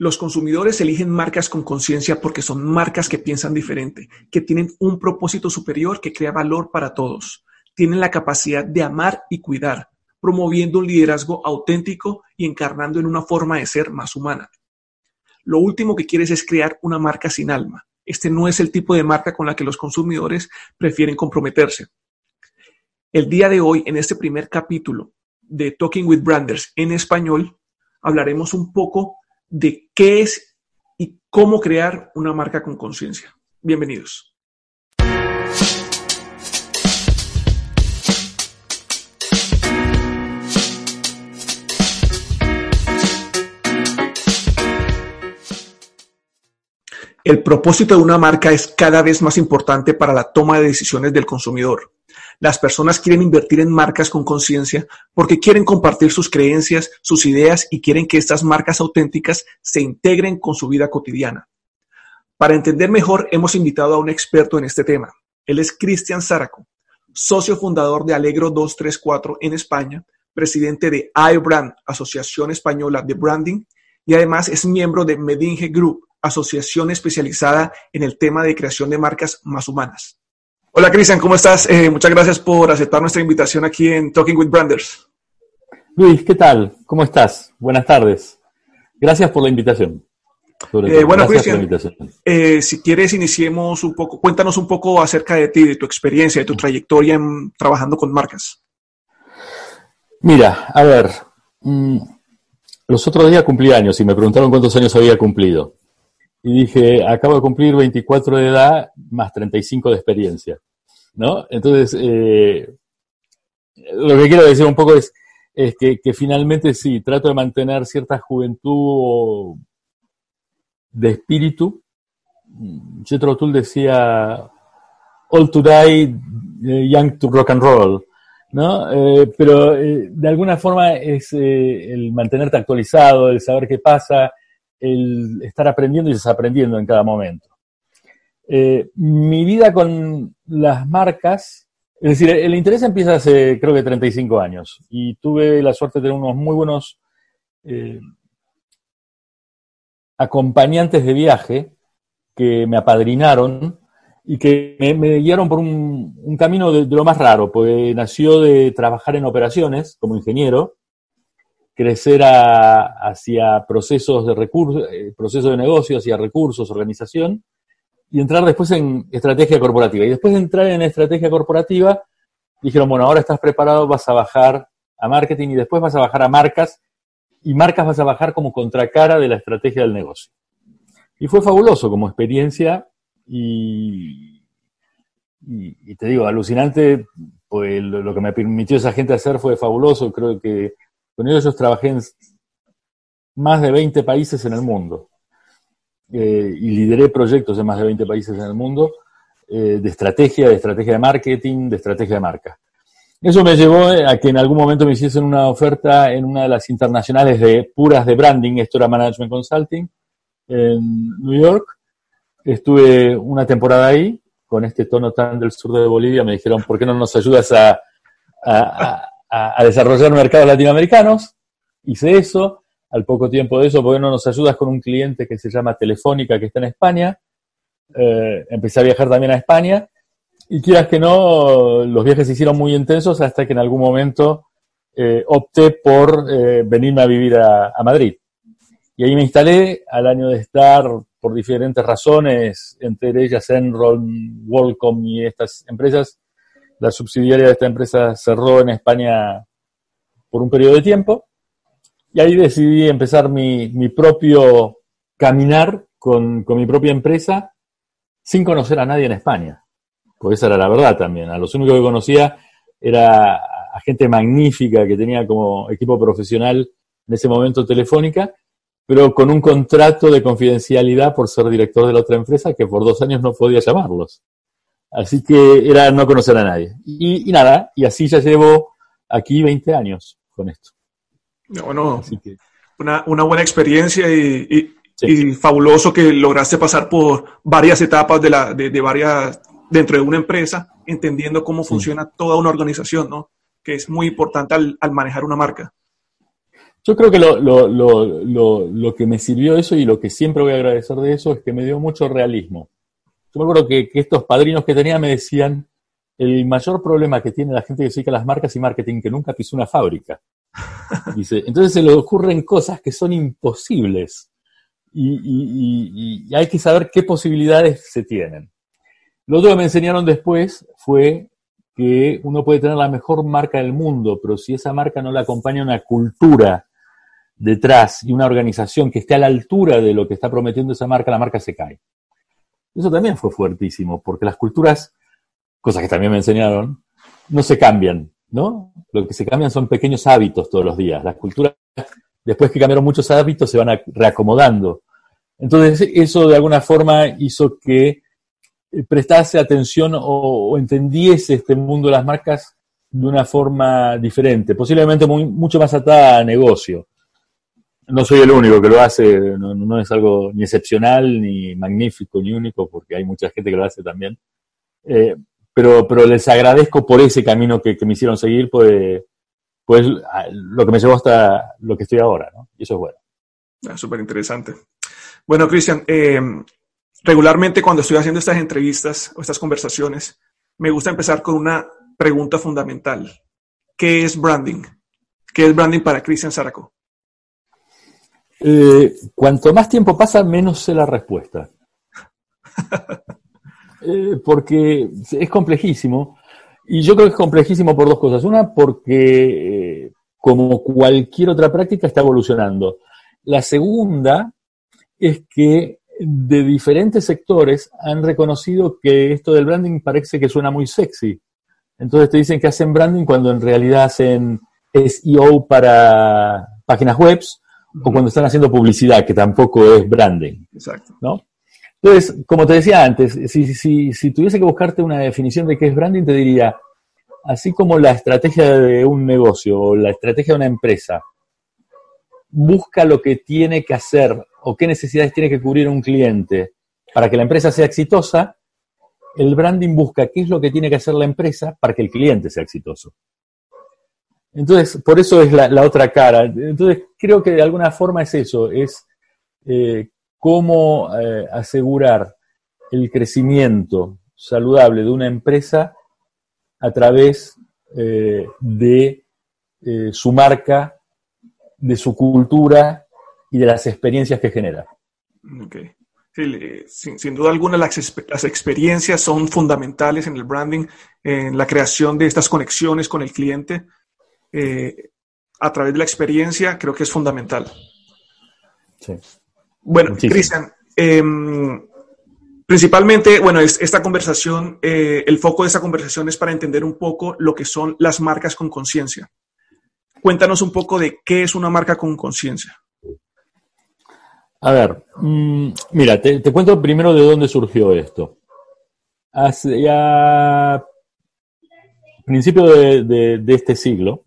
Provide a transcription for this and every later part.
Los consumidores eligen marcas con conciencia porque son marcas que piensan diferente, que tienen un propósito superior que crea valor para todos. Tienen la capacidad de amar y cuidar, promoviendo un liderazgo auténtico y encarnando en una forma de ser más humana. Lo último que quieres es crear una marca sin alma. Este no es el tipo de marca con la que los consumidores prefieren comprometerse. El día de hoy, en este primer capítulo de Talking with Branders en español, hablaremos un poco de qué es y cómo crear una marca con conciencia. Bienvenidos. El propósito de una marca es cada vez más importante para la toma de decisiones del consumidor. Las personas quieren invertir en marcas con conciencia porque quieren compartir sus creencias, sus ideas y quieren que estas marcas auténticas se integren con su vida cotidiana. Para entender mejor, hemos invitado a un experto en este tema. Él es Cristian Zaraco, socio fundador de Alegro 234 en España, presidente de iBrand, Asociación Española de Branding, y además es miembro de Medinge Group, asociación especializada en el tema de creación de marcas más humanas. Hola Cristian, ¿cómo estás? Eh, muchas gracias por aceptar nuestra invitación aquí en Talking with Branders. Luis, ¿qué tal? ¿Cómo estás? Buenas tardes. Gracias por la invitación. Eh, bueno, Cristian, eh, si quieres iniciemos un poco, cuéntanos un poco acerca de ti, de tu experiencia, de tu trayectoria en, trabajando con marcas. Mira, a ver, mmm, los otros días cumplí años y me preguntaron cuántos años había cumplido. Y dije, acabo de cumplir 24 de edad más 35 de experiencia. ¿No? Entonces, eh, lo que quiero decir un poco es, es que, finalmente sí, trato de mantener cierta juventud de espíritu. Jethro Tull decía, all to die, young to rock and roll. ¿no? Eh, pero eh, de alguna forma es eh, el mantenerte actualizado, el saber qué pasa, el estar aprendiendo y desaprendiendo en cada momento. Eh, mi vida con las marcas, es decir, el interés empieza hace creo que 35 años y tuve la suerte de tener unos muy buenos eh, acompañantes de viaje que me apadrinaron y que me, guiaron por un, camino de, de, lo más raro, porque nació de trabajar en operaciones como ingeniero, crecer a, hacia procesos de recursos, eh, procesos de negocio, hacia recursos, organización, y entrar después en estrategia corporativa. Y después de entrar en estrategia corporativa, dijeron, bueno, ahora estás preparado, vas a bajar a marketing y después vas a bajar a marcas, y marcas vas a bajar como contracara de la estrategia del negocio. Y fue fabuloso como experiencia y, y, te digo, alucinante, pues lo, lo, que me permitió esa gente hacer fue fabuloso, creo que con ellos trabajé en más de 20 países en el mundo eh, y lideré proyectos en más de 20 países en el mundo eh, de estrategia, de estrategia de marketing, de estrategia de marca. Eso me llevó a que en algún momento me hiciesen una oferta en una de las internacionales de puras de branding, esto era Management Consulting, en New York. Estuve una temporada ahí, con este tono tan del sur de Bolivia, me dijeron, ¿por qué no nos ayudas a, a, a, a desarrollar mercados latinoamericanos? Hice eso. Al poco tiempo de eso, ¿por qué no nos ayudas con un cliente que se llama Telefónica, que está en España? Eh, empecé a viajar también a España. Y quieras que no, los viajes se hicieron muy intensos hasta que en algún momento eh, opté por eh, venirme a vivir a, a Madrid. Y ahí me instalé al año de estar por diferentes razones, entre ellas Enron, Worldcom y estas empresas. La subsidiaria de esta empresa cerró en España por un periodo de tiempo. Y ahí decidí empezar mi, propio caminar con, mi propia empresa sin conocer a nadie en España. Porque esa era la verdad también. A los únicos que conocía era a gente magnífica que tenía como equipo profesional en ese momento Telefónica pero con un contrato de confidencialidad por ser director de la otra empresa que por dos años no podía llamarlos. Así que era no conocer a nadie. Y, nada, y así ya llevo aquí 20 años con esto. Bueno, una, una, buena experiencia y, y, fabuloso que lograste pasar por varias etapas de, la, de, varias, dentro de una empresa, entendiendo cómo funciona toda una organización, ¿no? Que es muy importante al, al manejar una marca. Yo creo que lo, lo, lo, lo, que me sirvió eso y lo que siempre voy a agradecer de eso es que me dio mucho realismo. Yo me acuerdo que, que estos padrinos que tenía me decían, el mayor problema que tiene la gente que se dedica a las marcas y marketing, que nunca pisó una fábrica. Dice, entonces se le ocurren cosas que son imposibles y, hay que saber qué posibilidades se tienen. Lo otro que me enseñaron después fue que uno puede tener la mejor marca del mundo, pero si esa marca no le acompaña una cultura detrás y una organización que esté a la altura de lo que está prometiendo esa marca, la marca se cae. Eso también fue fuertísimo, porque las culturas, cosas que también me enseñaron, no se cambian, ¿no? Lo que se cambian son pequeños hábitos todos los días. Las culturas, después que cambiaron muchos hábitos, se van reacomodando. Entonces, eso de alguna forma hizo que eh, prestase atención o, entendiese este mundo de las marcas de una forma diferente, posiblemente mucho más atada a negocio. No soy el único que lo hace, no, es algo ni excepcional, ni magnífico, ni único, porque hay mucha gente que lo hace también. Eh, pero, pero les agradezco por ese camino que, me hicieron seguir, pues, pues lo que me llevó hasta lo que estoy ahora, ¿no? Y eso es bueno. Ah, Súper interesante. Bueno, Cristian, eh, regularmente cuando estoy haciendo estas entrevistas o estas conversaciones, me gusta empezar con una pregunta fundamental. ¿Qué es branding? ¿Qué es branding para Cristian Zaraco? Eh, cuanto más tiempo pasa, menos sé la respuesta. Eh, porque es complejísimo. Y yo creo que es complejísimo por dos cosas. Una, porque como cualquier otra práctica está evolucionando. La segunda, es que de diferentes sectores han reconocido que esto del branding parece que suena muy sexy. Entonces te dicen que hacen branding cuando en realidad hacen SEO para páginas web o cuando están haciendo publicidad, que tampoco es branding. Exacto. ¿no? Entonces, como te decía antes, si, tuviese que buscarte una definición de qué es branding, te diría, así como la estrategia de un negocio o la estrategia de una empresa busca lo que tiene que hacer o qué necesidades tiene que cubrir un cliente para que la empresa sea exitosa, el branding busca qué es lo que tiene que hacer la empresa para que el cliente sea exitoso. Entonces, por eso es la, otra cara. Entonces, creo que de alguna forma es eso, es eh, cómo eh, asegurar el crecimiento saludable de una empresa a través eh, de su marca de su cultura y de las experiencias que genera. Okay. sin, duda alguna las, experiencias son fundamentales en el branding, en la creación de estas conexiones con el cliente. Eh, a través de la experiencia creo que es fundamental. Sí. Bueno, Cristian, em, principalmente, bueno, esta conversación, eh, el foco de esta conversación es para entender un poco lo que son las marcas con conciencia. Cuéntanos un poco de qué es una marca con conciencia. A ver, mm, mira, te, cuento primero de dónde surgió esto. Hace ya principio de, este siglo,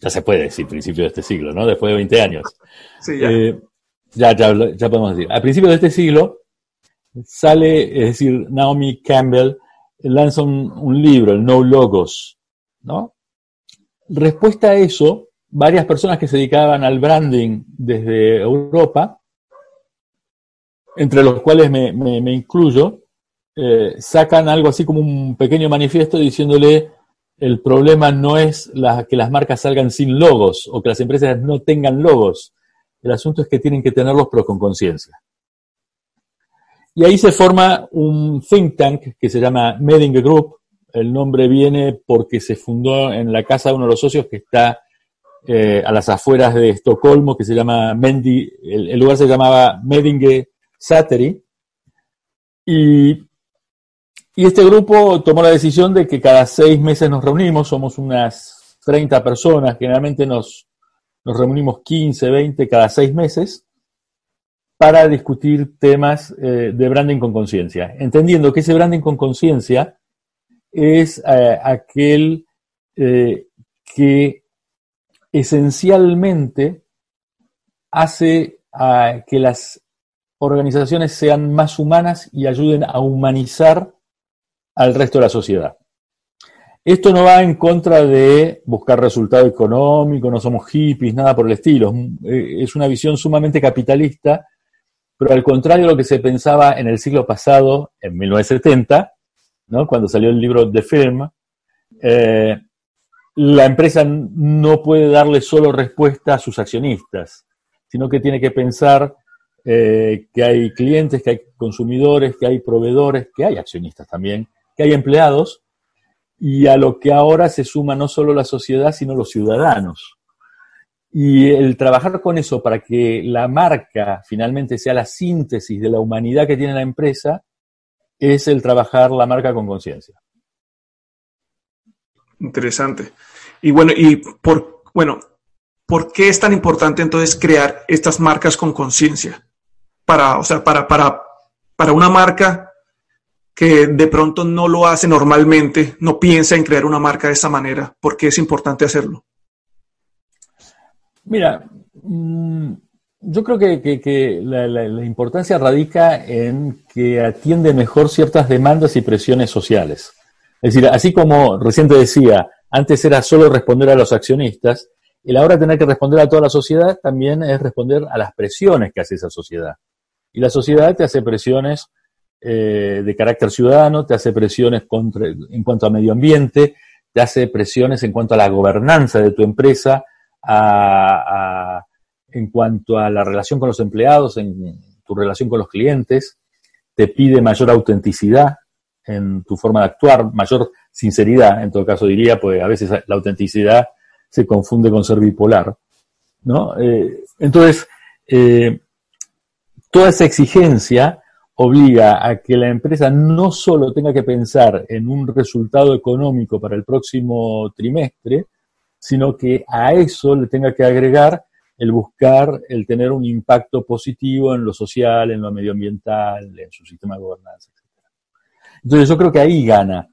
ya se puede decir principio de este siglo, ¿no? Después de 20 años. Sí, ya. Eh, ya, ya, podemos decir. A principio de este siglo sale, es decir, Naomi Campbell lanza un, libro, el No Logos, ¿no? respuesta a eso, varias personas que se dedicaban al branding desde Europa, entre los cuales me, incluyo, eh, sacan algo así como un pequeño manifiesto diciéndole el problema no es que las marcas salgan sin logos o que las empresas no tengan logos. El asunto es que tienen que tenerlos pero con conciencia. Y ahí se forma un think tank que se llama Meding Group, el nombre viene porque se fundó en la casa de uno de los socios que está eh, a las afueras de Estocolmo, que se llama Mendi, el, lugar se llamaba Medinge Sateri. Y, y este grupo tomó la decisión de que cada seis meses nos reunimos, somos unas 30 personas, generalmente nos, nos reunimos 15, 20 cada seis meses, para discutir temas eh, de branding con conciencia, entendiendo que ese branding con conciencia es eh, aquel eh, que esencialmente hace que las organizaciones sean más humanas y ayuden a humanizar al resto de la sociedad. Esto no va en contra de buscar resultado económico, no somos hippies, nada por el estilo. Es una visión sumamente capitalista, pero al contrario de lo que se pensaba en el siglo pasado, en 1970, ¿no? cuando salió el libro The Film, eh, la empresa no puede darle solo respuesta a sus accionistas, sino que tiene que pensar eh, que hay clientes, que hay consumidores, que hay proveedores, que hay accionistas también, que hay empleados, y a lo que ahora se suma no solo la sociedad, sino los ciudadanos. Y el trabajar con eso para que la marca finalmente sea la síntesis de la humanidad que tiene la empresa, es el trabajar la marca con conciencia. Interesante. Y bueno, y por, bueno, ¿por qué es tan importante entonces crear estas marcas con conciencia? Para, o sea, para, para, para una marca que de pronto no lo hace normalmente, no piensa en crear una marca de esa manera, ¿por qué es importante hacerlo? Mira, mm, yo creo que, la, importancia radica en que atiende mejor ciertas demandas y presiones sociales. Es decir, así como recién decía, antes era solo responder a los accionistas, el ahora tener que responder a toda la sociedad también es responder a las presiones que hace esa sociedad. Y la sociedad te hace presiones eh, de carácter ciudadano, te hace presiones en cuanto a medio ambiente, te hace presiones en cuanto a la gobernanza de tu empresa, a en cuanto a la relación con los empleados, en tu relación con los clientes, te pide mayor autenticidad en tu forma de actuar, mayor sinceridad, en todo caso diría, pues a veces la autenticidad se confunde con ser bipolar. ¿no? Eh, entonces, eh, toda esa exigencia obliga a que la empresa no solo tenga que pensar en un resultado económico para el próximo trimestre, sino que a eso le tenga que agregar el buscar, el tener un impacto positivo en lo social, en lo medioambiental, en su sistema de gobernanza, etc. Entonces yo creo que ahí gana.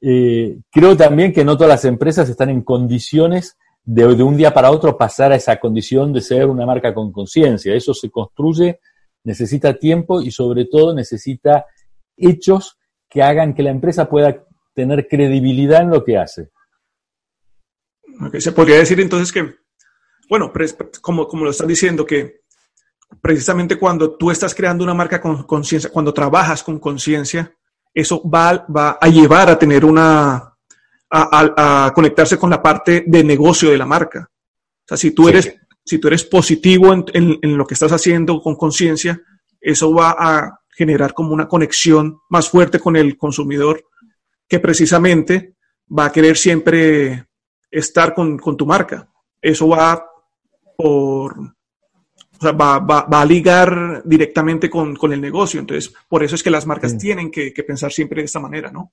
Eh, creo también que no todas las empresas están en condiciones de, de un día para otro pasar a esa condición de ser una marca con conciencia. Eso se construye, necesita tiempo y sobre todo necesita hechos que hagan que la empresa pueda tener credibilidad en lo que hace. se podría decir entonces que bueno, como, como lo estás diciendo, que precisamente cuando tú estás creando una marca con conciencia, cuando trabajas con conciencia, eso va, va, a llevar a tener una, a, conectarse con la parte de negocio de la marca. O sea, si tú eres, si tú eres positivo en, en lo que estás haciendo con conciencia, eso va a generar como una conexión más fuerte con el consumidor que precisamente va a querer siempre estar con, con tu marca. Eso va por, o sea, va, va, va, a ligar directamente con, con, el negocio. Entonces, por eso es que las marcas tienen que, que, pensar siempre de esta manera, ¿no?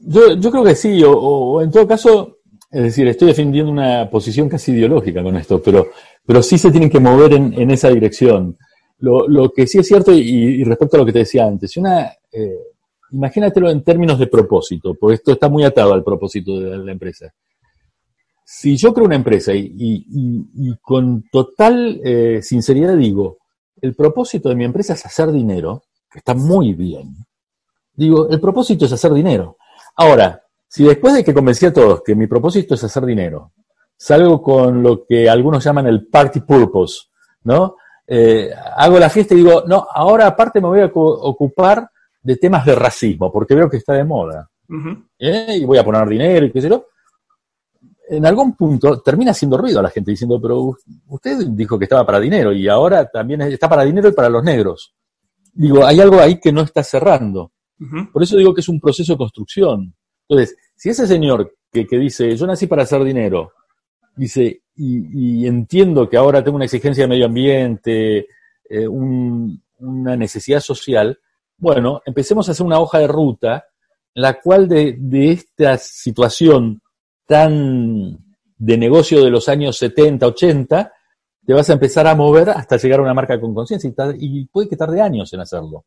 Yo, yo creo que sí, o, o, en todo caso, es decir, estoy defendiendo una posición casi ideológica con esto, pero, pero sí se tienen que mover en, esa dirección. Lo, lo, que sí es cierto, y, y, respecto a lo que te decía antes, una, eh, imagínatelo en términos de propósito, porque esto está muy atado al propósito de la empresa si yo creo una empresa y, con total eh, sinceridad digo, el propósito de mi empresa es hacer dinero, que está muy bien, digo, el propósito es hacer dinero. Ahora, si después de que convencí a todos que mi propósito es hacer dinero, salgo con lo que algunos llaman el party purpose, ¿no? Eh, hago la fiesta y digo, no, ahora aparte me voy a ocupar de temas de racismo, porque veo que está de moda. ¿Eh? Y voy a poner dinero y qué sé yo en algún punto termina haciendo ruido a la gente diciendo, pero usted dijo que estaba para dinero y ahora también está para dinero y para los negros. Digo, hay algo ahí que no está cerrando. Por eso digo que es un proceso de construcción. Entonces, si ese señor que, dice, yo nací para hacer dinero, dice, y, entiendo que ahora tengo una exigencia de medio ambiente, eh, una necesidad social, bueno, empecemos a hacer una hoja de ruta en la cual de, esta situación tan de negocio de los años 70, 80, te vas a empezar a mover hasta llegar a una marca con conciencia y, puede que tarde años en hacerlo.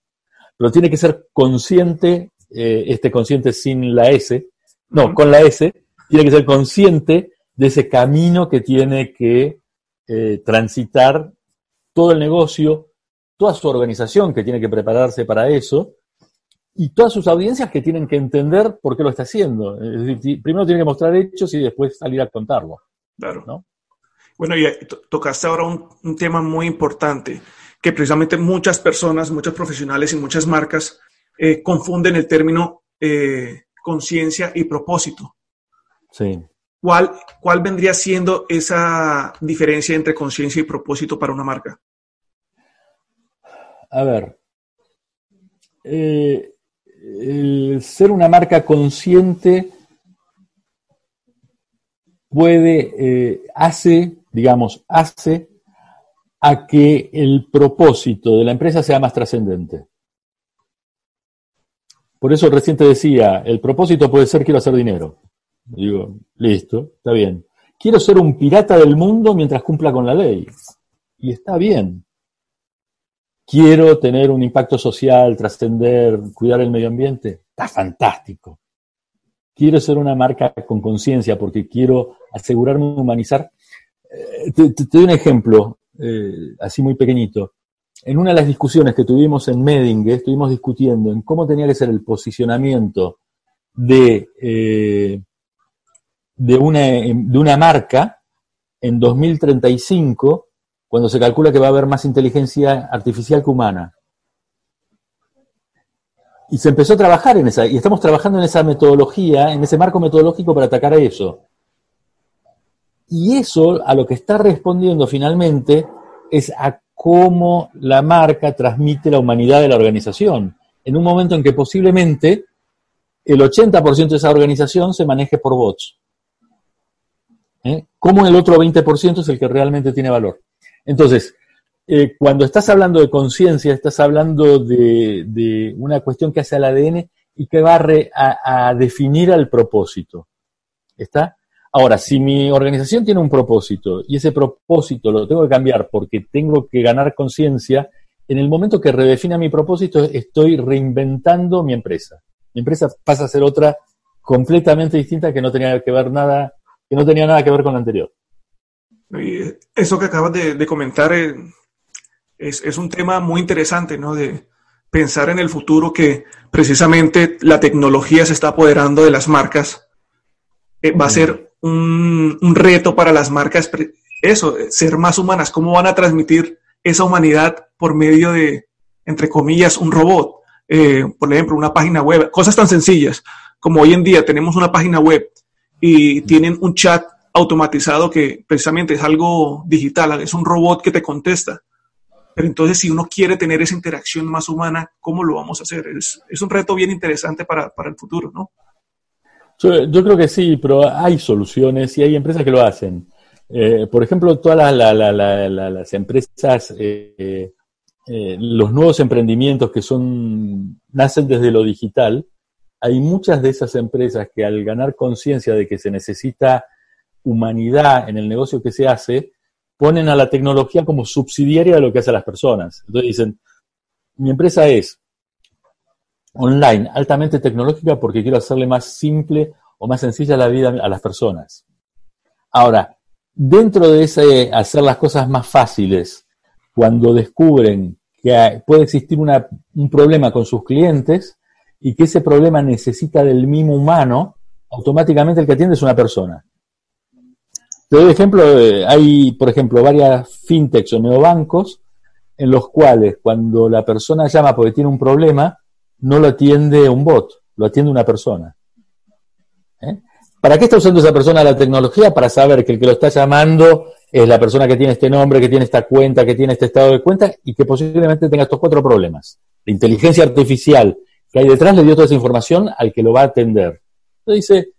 Pero tiene que ser consciente, eh, este consciente sin la S, no, con la S, tiene que ser consciente de ese camino que tiene que eh, transitar todo el negocio, toda su organización que tiene que prepararse para eso, y todas sus audiencias que tienen que entender por qué lo está haciendo. Es decir, primero tiene que mostrar hechos y después salir a contarlo. Claro. ¿no? Bueno, y tocaste ahora un, tema muy importante, que precisamente muchas personas, muchos profesionales y muchas marcas eh, confunden el término eh, conciencia y propósito. Sí. ¿Cuál, ¿Cuál vendría siendo esa diferencia entre conciencia y propósito para una marca? A ver, eh, el ser una marca consciente puede, hace digamos, hace a que el propósito de la empresa sea más trascendente. Por eso recién te decía, el propósito puede ser quiero hacer dinero. Digo, listo, está bien. Quiero ser un pirata del mundo mientras cumpla con la ley. Y está bien. Quiero tener un impacto social, trascender, cuidar el medio ambiente. Está fantástico. Quiero ser una marca con conciencia porque quiero asegurarme humanizar eh, te, doy un ejemplo, eh, así muy pequeñito. En una de las discusiones que tuvimos en Medingue, estuvimos discutiendo en cómo tenía que ser el posicionamiento de, eh, de, una, de una marca en 2035, cuando se calcula que va a haber más inteligencia artificial que humana. Y se empezó a trabajar en esa, y estamos trabajando en esa metodología, en ese marco metodológico para atacar a eso. Y eso a lo que está respondiendo finalmente es a cómo la marca transmite la humanidad de la organización, en un momento en que posiblemente el 80% de esa organización se maneje por bots. ¿Eh? ¿Cómo el otro 20% es el que realmente tiene valor? Entonces, eh, cuando estás hablando de conciencia, estás hablando de, una cuestión que hace al ADN y que va a definir al propósito. ¿Está? Ahora, si mi organización tiene un propósito y ese propósito lo tengo que cambiar porque tengo que ganar conciencia, en el momento que redefina mi propósito estoy reinventando mi empresa. Mi empresa pasa a ser otra completamente distinta que no tenía que ver nada, que no tenía nada que ver con la anterior. eso que acabas de, comentar eh, es, es, un tema muy interesante, ¿no? De pensar en el futuro que precisamente la tecnología se está apoderando de las marcas. Eh, va a ser un, reto para las marcas, eso, ser más humanas, cómo van a transmitir esa humanidad por medio de, entre comillas, un robot, eh, por ejemplo, una página web, cosas tan sencillas como hoy en día tenemos una página web y tienen un chat automatizado que precisamente es algo digital, es un robot que te contesta. Pero entonces, si uno quiere tener esa interacción más humana, ¿cómo lo vamos a hacer? Es, es un reto bien interesante para, para el futuro, ¿no? Yo, creo que sí, pero hay soluciones y hay empresas que lo hacen. Eh, por ejemplo, todas las empresas, eh, eh, los nuevos emprendimientos que son nacen desde lo digital, hay muchas de esas empresas que al ganar conciencia de que se necesita humanidad en el negocio que se hace, ponen a la tecnología como subsidiaria de lo que hacen las personas. Entonces dicen, mi empresa es online, altamente tecnológica, porque quiero hacerle más simple o más sencilla la vida a las personas. Ahora, dentro de ese hacer las cosas más fáciles, cuando descubren que puede existir un problema con sus clientes y que ese problema necesita del mimo humano, automáticamente el que atiende es una persona. Te doy ejemplo, eh, hay, por ejemplo, varias fintechs o neobancos en los cuales cuando la persona llama porque tiene un problema, no lo atiende un bot, lo atiende una persona. ¿Eh? ¿Para qué está usando esa persona la tecnología? Para saber que el que lo está llamando es la persona que tiene este nombre, que tiene esta cuenta, que tiene este estado de cuenta y que posiblemente tenga estos cuatro problemas. La inteligencia artificial que hay detrás le dio toda esa información al que lo va a atender. Entonces dice,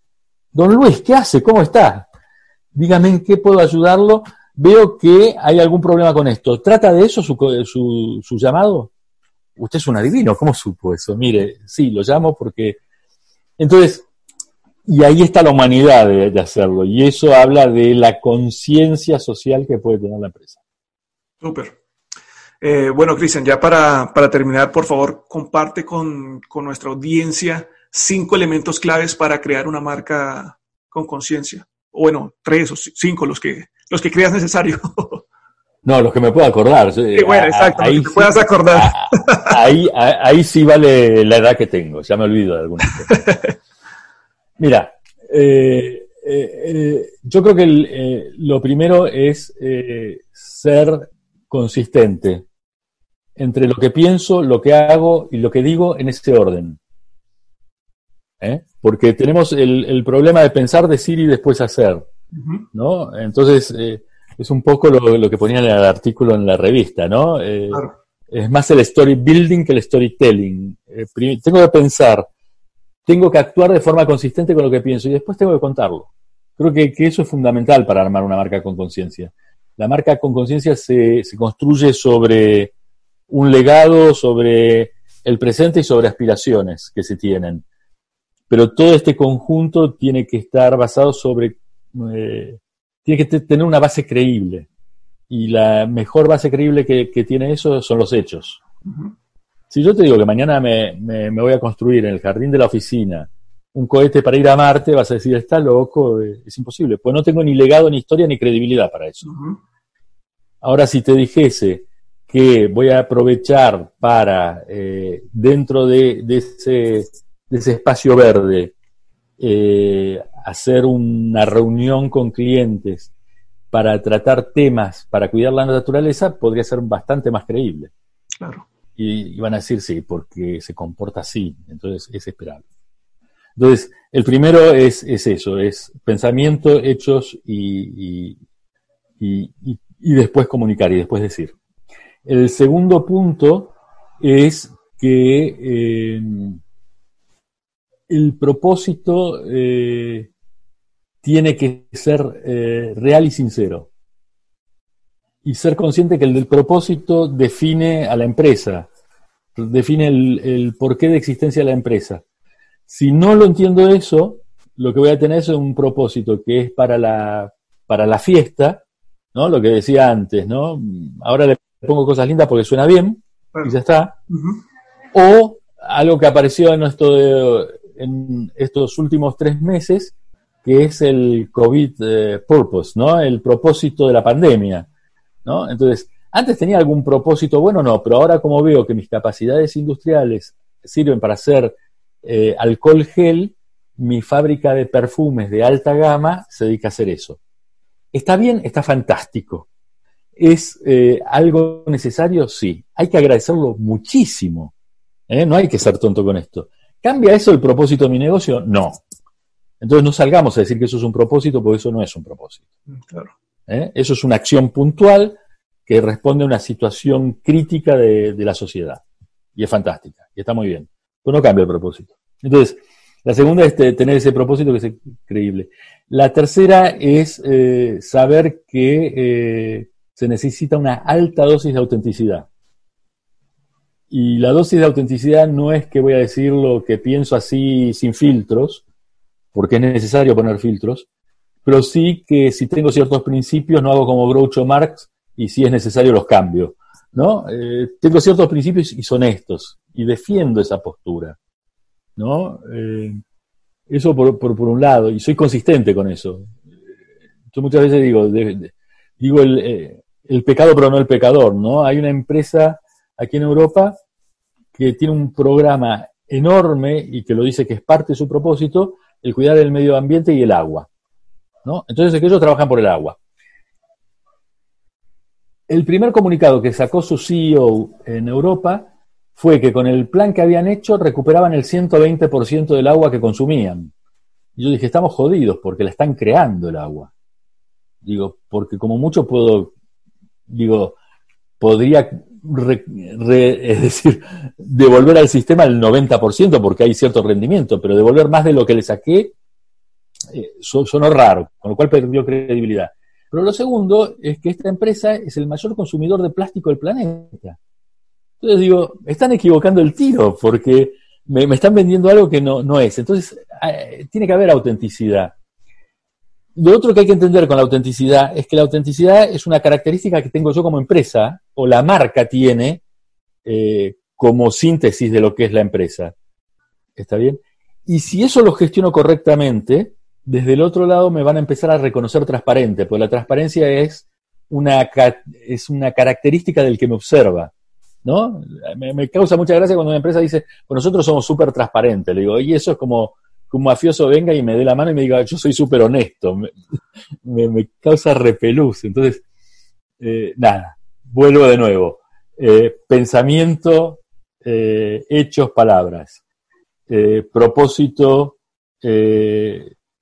don Luis, ¿qué hace? ¿Cómo está? Dígame en qué puedo ayudarlo. Veo que hay algún problema con esto. ¿Trata de eso su, su, su llamado? Usted es un adivino, ¿cómo supo eso? Mire, sí, lo llamo porque... Entonces, y ahí está la humanidad de, hacerlo, y eso habla de la conciencia social que puede tener la empresa. Súper. Eh, bueno, Cristian, ya para, para, terminar, por favor, comparte con, con, nuestra audiencia cinco elementos claves para crear una marca con conciencia. O bueno, tres o cinco, los que, los que creas necesario. No, los que me puedo acordar. Sí, bueno, exacto, ahí, los que puedas acordar. Ahí, ahí sí vale la edad que tengo, ya me olvido de algunas cosas. Mira, eh, eh, yo creo que el, eh, lo primero es ser consistente entre lo que pienso, lo que hago y lo que digo en ese orden. Porque tenemos el, el, problema de pensar, decir y después hacer. ¿no? Entonces, es un poco lo, que ponía en el artículo en la revista, ¿no? Es más el story building que el storytelling. tengo que pensar, tengo que actuar de forma consistente con lo que pienso y después tengo que contarlo. Creo que, eso es fundamental para armar una marca con conciencia. La marca con conciencia se, se construye sobre un legado, sobre el presente y sobre aspiraciones que se tienen. Pero todo este conjunto tiene que estar basado sobre, eh, tiene que tener una base creíble. Y la mejor base creíble que, tiene eso son los hechos. Si yo te digo que mañana me, voy a construir en el jardín de la oficina un cohete para ir a Marte, vas a decir, está loco, eh, es imposible, pues no tengo ni legado, ni historia, ni credibilidad para eso. Ahora, si te dijese que voy a aprovechar para, eh, dentro de, ese, espacio verde, eh, hacer una reunión con clientes para tratar temas para cuidar la naturaleza, podría ser bastante más creíble. Claro y, van a decir sí, porque se comporta así, entonces es esperable. Entonces, el primero es, es eso, es pensamiento, hechos y, y, y, después comunicar y después decir. El segundo punto es que eh, el propósito eh, tiene que ser eh, real y sincero y ser consciente que el del propósito define a la empresa, define el, porqué de existencia de la empresa. Si no lo entiendo eso, lo que voy a tener es un propósito que es para la, para la fiesta, ¿no? Lo que decía antes, ¿no? Ahora le pongo cosas lindas porque suena bien y ya está. O algo que apareció en, esto en estos últimos tres meses, que es el COVID eh, purpose, ¿no? El propósito de la pandemia ¿no? Entonces, antes tenía algún propósito bueno, no, pero ahora como veo que mis capacidades industriales sirven para hacer eh, alcohol gel, mi fábrica de perfumes de alta gama se dedica a hacer eso. ¿Está bien? Está fantástico. ¿Es eh, algo necesario? Sí. Hay que agradecerlo muchísimo. ¿eh? No hay que ser tonto con esto. ¿Cambia eso el propósito de mi negocio? No. Entonces no salgamos a decir que eso es un propósito, porque eso no es un propósito. Claro. ¿eh? Eso es una acción puntual que responde a una situación crítica de, la sociedad. Y es fantástica, y está muy bien. Pero no cambia el propósito. Entonces, la segunda es tener ese propósito que es creíble. La tercera es eh, saber que eh, se necesita una alta dosis de autenticidad. Y la dosis de autenticidad no es que voy a decir lo que pienso así sin filtros, porque es necesario poner filtros, pero sí que si tengo ciertos principios no hago como Groucho Marx y si es necesario los cambio. ¿no? Eh, tengo ciertos principios y son estos, y defiendo esa postura. ¿no? Eh, eso por, por, un lado, y soy consistente con eso. Yo muchas veces digo, digo el, eh, el, pecado pero no el pecador, ¿no? Hay una empresa aquí en Europa que tiene un programa enorme y que lo dice que es parte de su propósito, el cuidar el medio ambiente y el agua. ¿no? Entonces ellos trabajan por el agua. El primer comunicado que sacó su CEO en Europa fue que con el plan que habían hecho recuperaban el 120% del agua que consumían. Y yo dije, estamos jodidos porque la están creando el agua. Digo, porque como mucho puedo, digo, podría, es decir, devolver al sistema el 90% porque hay cierto rendimiento, pero devolver más de lo que le saqué eh, sonó raro, con lo cual perdió credibilidad. Pero lo segundo es que esta empresa es el mayor consumidor de plástico del planeta. Entonces digo, están equivocando el tiro porque me, están vendiendo algo que no, no es. Entonces, eh, tiene que haber autenticidad. Lo otro que hay que entender con la autenticidad es que la autenticidad es una característica que tengo yo como empresa, o la marca tiene eh, como síntesis de lo que es la empresa. ¿Está bien? Y si eso lo gestiono correctamente, desde el otro lado me van a empezar a reconocer transparente, porque la transparencia es una, es una característica del que me observa. ¿no? Me, me causa mucha gracia cuando una empresa dice, pues nosotros somos súper transparentes. Le digo, y eso es como que un mafioso venga y me dé la mano y me diga, yo soy súper honesto, me, causa repelús. Entonces, eh, nada, vuelvo de nuevo. Eh, pensamiento, eh, hechos, palabras. propósito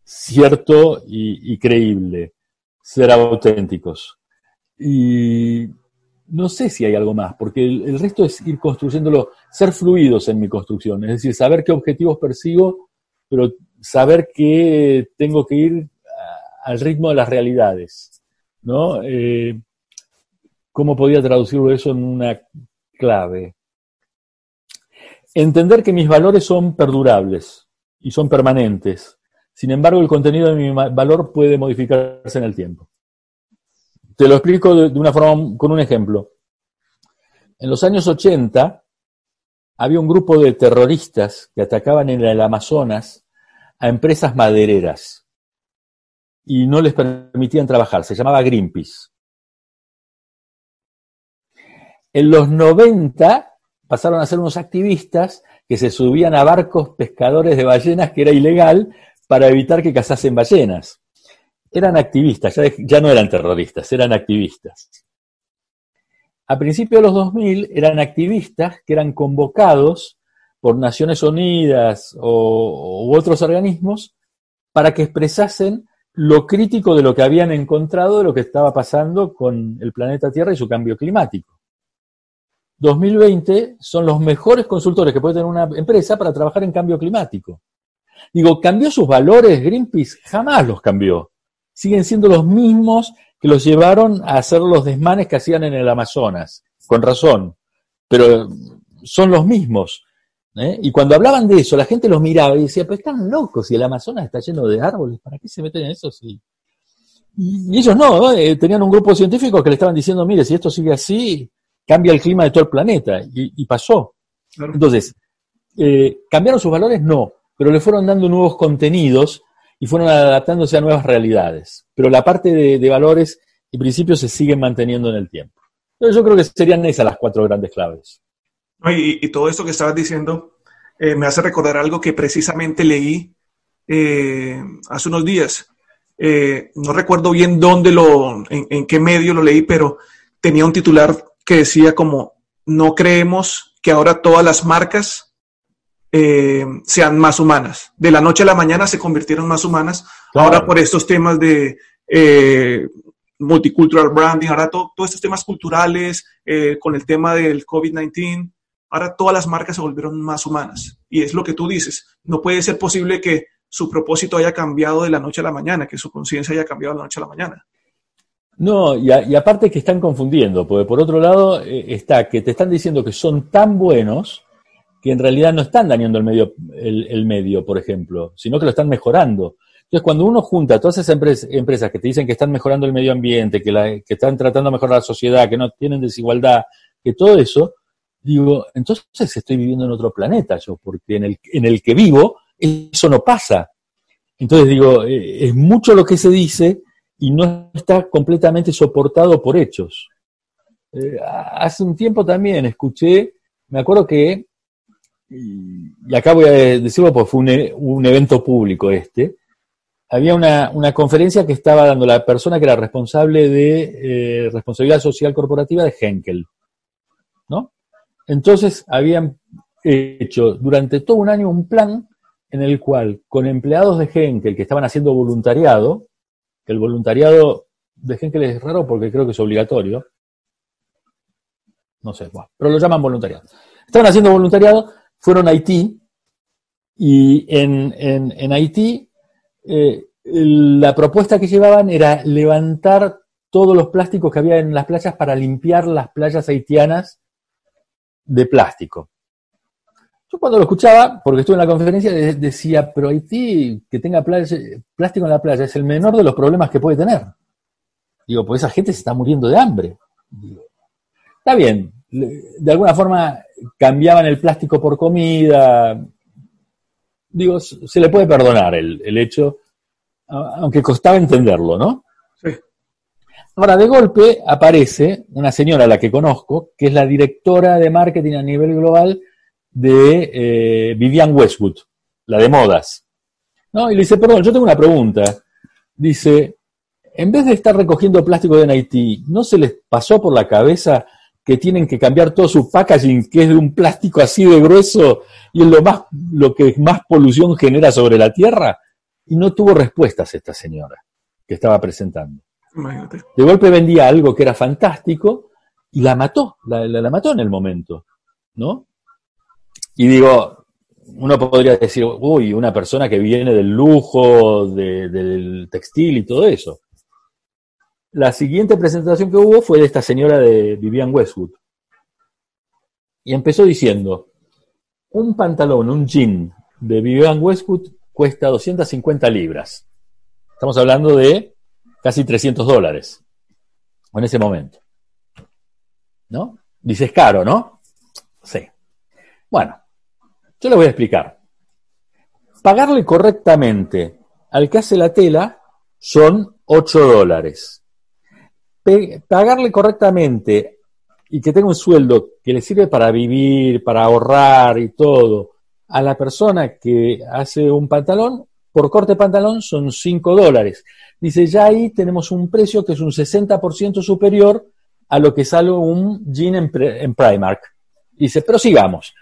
cierto y, creíble. Ser auténticos. Y no sé si hay algo más, porque el, resto es ir construyéndolo, ser fluidos en mi construcción, es decir, saber qué objetivos persigo pero saber que tengo que ir al ritmo de las realidades, ¿no? Eh, ¿Cómo podía traducirlo eso en una clave? Entender que mis valores son perdurables y son permanentes. Sin embargo, el contenido de mi valor puede modificarse en el tiempo. Te lo explico de, una forma, con un ejemplo. En los años 80 había un grupo de terroristas que atacaban en el Amazonas a empresas madereras y no les permitían trabajar. Se llamaba Greenpeace. En los 90 pasaron a ser unos activistas que se subían a barcos pescadores de ballenas, que era ilegal, para evitar que cazasen ballenas. Eran activistas, ya, ya no eran terroristas, eran activistas. A principios de los 2000 eran activistas que eran convocados por Naciones Unidas o, u otros organismos para que expresasen lo crítico de lo que habían encontrado de lo que estaba pasando con el planeta Tierra y su cambio climático. 2020 son los mejores consultores que puede tener una empresa para trabajar en cambio climático. Digo, ¿cambió sus valores Greenpeace? Jamás los cambió. Siguen siendo los mismos que los llevaron a hacer los desmanes que hacían en el Amazonas, con razón, pero son los mismos. ¿eh? Y cuando hablaban de eso, la gente los miraba y decía, pero están locos, si el Amazonas está lleno de árboles, ¿para qué se meten en eso? Y, ellos no, eh, tenían un grupo científico que le estaban diciendo, mire, si esto sigue así, cambia el clima de todo el planeta. Y, pasó. Entonces, eh, ¿cambiaron sus valores? No, pero le fueron dando nuevos contenidos y fueron adaptándose a nuevas realidades. Pero la parte de, valores y principios se siguen manteniendo en el tiempo. Entonces yo creo que serían esas las cuatro grandes claves. Y, todo esto que estabas diciendo eh, me hace recordar algo que precisamente leí eh, hace unos días. Eh, no recuerdo bien dónde lo, en, qué medio lo leí, pero tenía un titular que decía como, no creemos que ahora todas las marcas sean más humanas. De la noche a la mañana se convirtieron más humanas. Ahora por estos temas de multicultural branding, ahora todos estos temas culturales, con el tema del COVID-19, Ahora todas las marcas se volvieron más humanas. Y es lo que tú dices. No puede ser posible que su propósito haya cambiado de la noche a la mañana, que su conciencia haya cambiado de la noche a la mañana. No, y, aparte que están confundiendo, porque por otro lado eh, está que te están diciendo que son tan buenos que en realidad no están dañando el medio, el, medio, por ejemplo, sino que lo están mejorando. Entonces, cuando uno junta todas esas empresas, que te dicen que están mejorando el medio ambiente, que, que están tratando de mejorar la sociedad, que no tienen desigualdad, que todo eso, digo, entonces estoy viviendo en otro planeta yo, porque en el, en el que vivo eso no pasa. Entonces digo, eh, es mucho lo que se dice y no está completamente soportado por hechos. Eh, hace un tiempo también escuché, me acuerdo que, y, acá voy a decirlo porque fue un, e, un evento público este, había una, una, conferencia que estaba dando la persona que era responsable de eh, responsabilidad social corporativa de Henkel, ¿no? Entonces habían hecho durante todo un año un plan en el cual con empleados de Henkel que estaban haciendo voluntariado, que el voluntariado de Henkel es raro porque creo que es obligatorio, no sé, pero lo llaman voluntariado. Estaban haciendo voluntariado, fueron a Haití y en, en, Haití eh, la propuesta que llevaban era levantar todos los plásticos que había en las playas para limpiar las playas haitianas de plástico. Yo cuando lo escuchaba, porque estuve en la conferencia, de- decía, pero Haití, que tenga plástico en la playa, es el menor de los problemas que puede tener. Digo, pues esa gente se está muriendo de hambre. Digo, está bien, de alguna forma cambiaban el plástico por comida. Digo, se le puede perdonar el, el hecho, aunque costaba entenderlo, ¿no? Sí. Ahora, de golpe aparece una señora a la que conozco, que es la directora de marketing a nivel global de eh, Vivian Westwood, la de modas. ¿No? Y le dice, perdón, yo tengo una pregunta. Dice, en vez de estar recogiendo plástico de Haití, ¿no se les pasó por la cabeza que tienen que cambiar todo su packaging, que es de un plástico así de grueso y es lo, más, lo que más polución genera sobre la Tierra? Y no tuvo respuestas esta señora que estaba presentando. Imagínate. De golpe vendía algo que era fantástico y la mató, la, la- la mató en el momento, ¿no? Y digo, uno podría decir, uy, una persona que viene del lujo, de- del textil y todo eso. La siguiente presentación que hubo fue de esta señora de Vivian Westwood. Y empezó diciendo, un pantalón, un jean de Vivian Westwood cuesta 250 libras. Estamos hablando de casi 300 dólares en ese momento. ¿No? Dices caro, ¿no? Sí. Bueno, yo le voy a explicar. Pagarle correctamente al que hace la tela son 8 dólares. Pagarle correctamente y que tenga un sueldo que le sirve para vivir, para ahorrar y todo, a la persona que hace un pantalón, por corte de pantalón son 5 dólares. Dice, ya ahí tenemos un precio que es un 60% superior a lo que sale un jean en, en Primark. Dice, pero sigamos.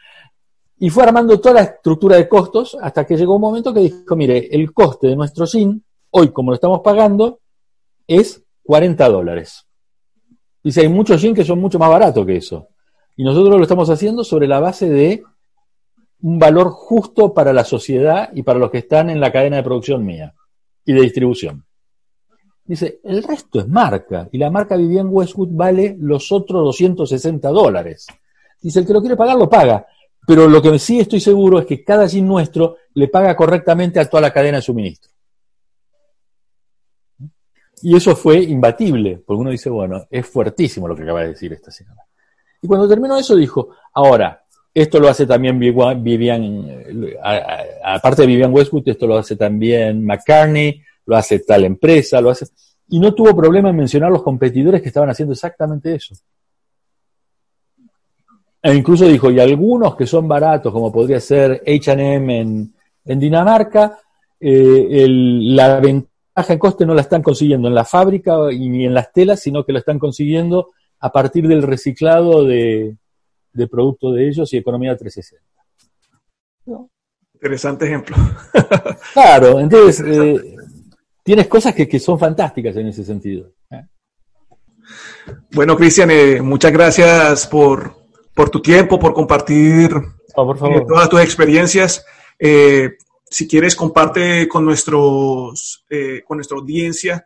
Y fue armando toda la estructura de costos hasta que llegó un momento que dijo, mire, el coste de nuestro jean, hoy como lo estamos pagando, es 40 dólares. Dice, hay muchos jeans que son mucho más baratos que eso. Y nosotros lo estamos haciendo sobre la base de un valor justo para la sociedad y para los que están en la cadena de producción mía y de distribución. Dice, el resto es marca, y la marca Vivian Westwood vale los otros 260 dólares. Dice, el que lo quiere pagar, lo paga. Pero lo que sí estoy seguro es que cada jean nuestro le paga correctamente a toda la cadena de suministro. Y eso fue imbatible, porque uno dice, bueno, es fuertísimo lo que acaba de decir esta señora. Y cuando terminó eso dijo, ahora, esto lo hace también Vivian, aparte de Vivian Westwood, esto lo hace también McCartney, lo hace tal empresa, lo hace... Y no tuvo problema en mencionar los competidores que estaban haciendo exactamente eso. E incluso dijo, y algunos que son baratos, como podría ser HM en, en Dinamarca, eh, el- la ventaja en coste no la están consiguiendo en la fábrica y ni en las telas, sino que lo están consiguiendo a partir del reciclado de, de productos de ellos y economía 360. Interesante ejemplo. Claro, entonces eh, tienes cosas que, que son fantásticas en ese sentido. ¿eh? Bueno, Cristian, eh, muchas gracias por, por tu tiempo, por compartir Oh, por favor. todas tus experiencias. Si quieres, comparte con, nuestros, eh, con nuestra audiencia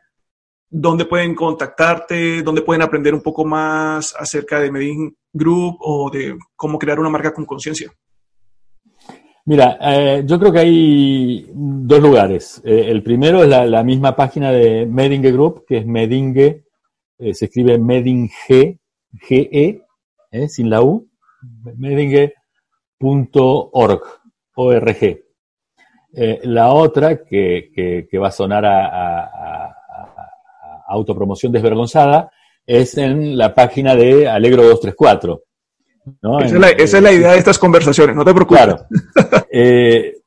dónde pueden contactarte, dónde pueden aprender un poco más acerca de Medin Group o de cómo crear una marca con conciencia. Mira, eh, yo creo que hay dos lugares. Eh, el primero es la, misma página de Medinge Group, que es Medinge, se escribe Medinge, G-E, sin la U, medinge.org, O-R-G. Eh, la otra, que, que- que va a sonar a, a- a- a- a autopromoción desvergonzada, es en la página de Alegro 234. ¿no? Esa En- es, la, esa es la idea de estas conversaciones, no te preocupes. Claro. Eh,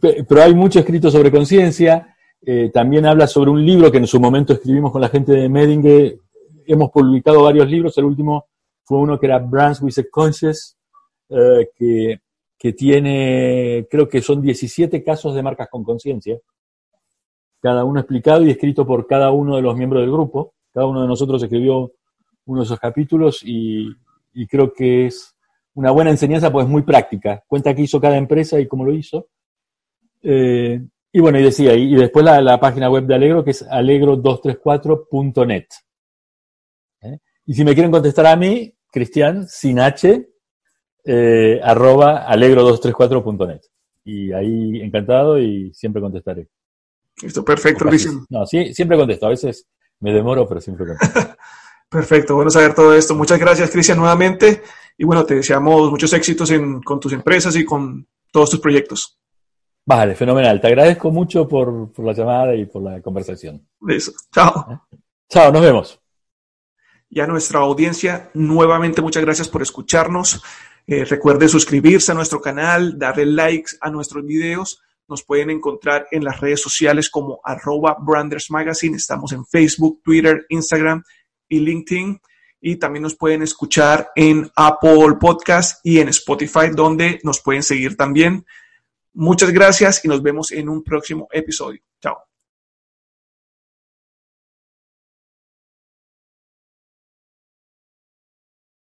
pe- pero hay mucho escrito sobre conciencia. eh, también habla sobre un libro que en su momento escribimos con la gente de Medinge. Hemos publicado varios libros. El último fue uno que era Brands with a Conscious, que, que tiene, creo que son 17 casos de marcas con conciencia. Cada uno explicado y escrito por cada uno de los miembros del grupo. Cada uno de nosotros escribió uno de esos capítulos y, creo que es una buena enseñanza, pues muy práctica. Cuenta qué hizo cada empresa y cómo lo hizo. Eh, y bueno, y decía, y, y después la, la página web de Alegro, que es alegro234.net. ¿Eh? Y si me quieren contestar a mí, Cristian, sin H, eh, arroba alegro234.net. Y ahí encantado y siempre contestaré. Listo, perfecto, Cristian. No, sí, siempre contesto. A veces me demoro, pero siempre contesto. perfecto, bueno saber todo esto. Muchas gracias, Cristian, nuevamente. Y bueno, te deseamos muchos éxitos en, con tus empresas y con todos tus proyectos. Vale, fenomenal. Te agradezco mucho por, por la llamada y por la conversación. Listo. Chao. Chao, nos vemos. Y a nuestra audiencia, nuevamente muchas gracias por escucharnos. Eh, recuerde suscribirse a nuestro canal, darle likes a nuestros videos. Nos pueden encontrar en las redes sociales como arroba Branders Magazine. Estamos en Facebook, Twitter, Instagram y LinkedIn. Y también nos pueden escuchar en Apple Podcast y en Spotify, donde nos pueden seguir también. Muchas gracias y nos vemos en un próximo episodio.